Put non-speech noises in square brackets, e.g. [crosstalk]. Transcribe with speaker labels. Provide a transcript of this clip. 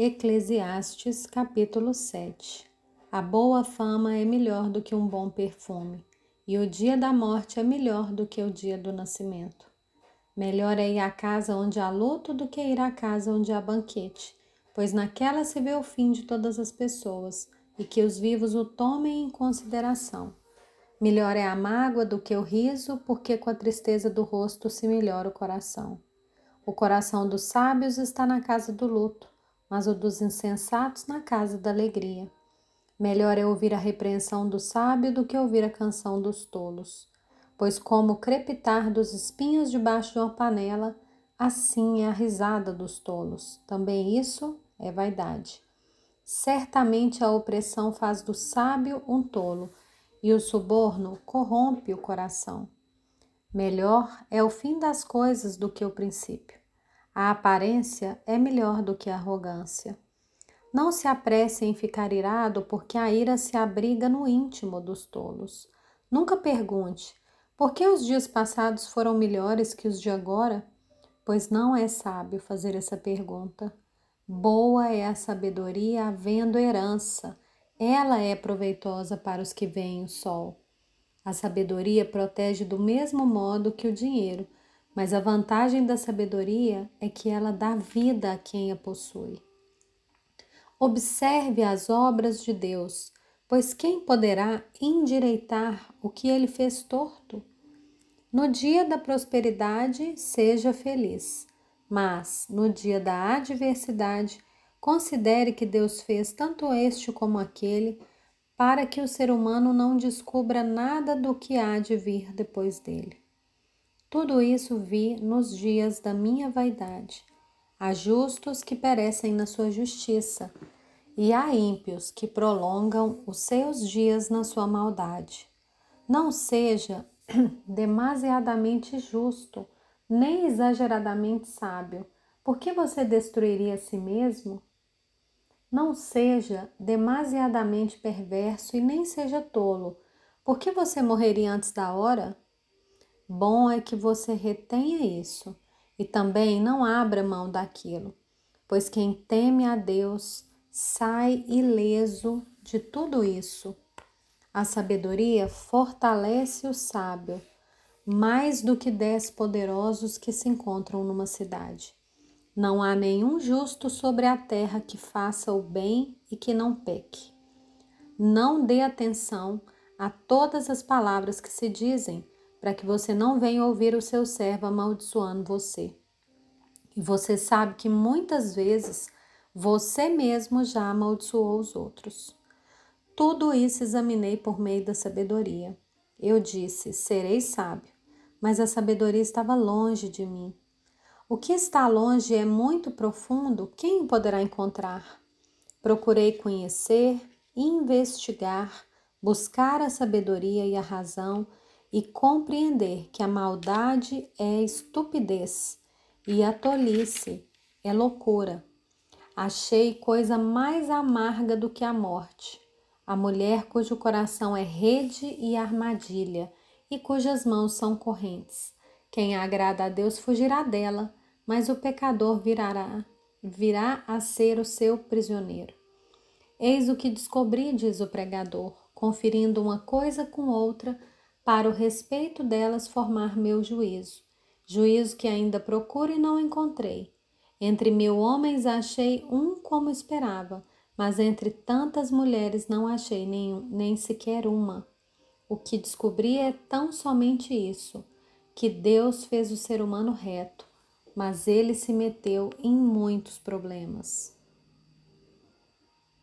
Speaker 1: Eclesiastes capítulo 7 A boa fama é melhor do que um bom perfume, e o dia da morte é melhor do que o dia do nascimento. Melhor é ir à casa onde há luto do que ir à casa onde há banquete, pois naquela se vê o fim de todas as pessoas, e que os vivos o tomem em consideração. Melhor é a mágoa do que o riso, porque com a tristeza do rosto se melhora o coração. O coração dos sábios está na casa do luto mas o dos insensatos na casa da alegria. Melhor é ouvir a repreensão do sábio do que ouvir a canção dos tolos. Pois, como o crepitar dos espinhos debaixo de uma panela, assim é a risada dos tolos. Também isso é vaidade. Certamente a opressão faz do sábio um tolo, e o suborno corrompe o coração. Melhor é o fim das coisas do que o princípio. A aparência é melhor do que a arrogância. Não se apresse em ficar irado, porque a ira se abriga no íntimo dos tolos. Nunca pergunte: por que os dias passados foram melhores que os de agora? Pois não é sábio fazer essa pergunta. Boa é a sabedoria havendo herança, ela é proveitosa para os que veem o sol. A sabedoria protege do mesmo modo que o dinheiro mas a vantagem da sabedoria é que ela dá vida a quem a possui. Observe as obras de Deus, pois quem poderá endireitar o que ele fez torto? No dia da prosperidade, seja feliz, mas no dia da adversidade, considere que Deus fez tanto este como aquele, para que o ser humano não descubra nada do que há de vir depois dele. Tudo isso vi nos dias da minha vaidade. Há justos que perecem na sua justiça, e há ímpios que prolongam os seus dias na sua maldade. Não seja [clears throat] demasiadamente justo, nem exageradamente sábio, porque você destruiria a si mesmo? Não seja demasiadamente perverso e nem seja tolo, porque você morreria antes da hora? Bom é que você retenha isso e também não abra mão daquilo, pois quem teme a Deus sai ileso de tudo isso. A sabedoria fortalece o sábio mais do que dez poderosos que se encontram numa cidade. Não há nenhum justo sobre a terra que faça o bem e que não peque. Não dê atenção a todas as palavras que se dizem para que você não venha ouvir o seu servo amaldiçoando você. E você sabe que muitas vezes você mesmo já amaldiçoou os outros. Tudo isso examinei por meio da sabedoria. Eu disse: serei sábio, mas a sabedoria estava longe de mim. O que está longe é muito profundo, quem poderá encontrar? Procurei conhecer, investigar, buscar a sabedoria e a razão e compreender que a maldade é estupidez e a tolice é loucura. Achei coisa mais amarga do que a morte, a mulher cujo coração é rede e armadilha e cujas mãos são correntes. Quem agrada a Deus fugirá dela, mas o pecador virará, virá a ser o seu prisioneiro. Eis o que descobri, diz o pregador, conferindo uma coisa com outra, para o respeito delas formar meu juízo, juízo que ainda procuro e não encontrei. Entre mil homens achei um como esperava, mas entre tantas mulheres não achei nenhum, nem sequer uma. O que descobri é tão somente isso, que Deus fez o ser humano reto, mas ele se meteu em muitos problemas.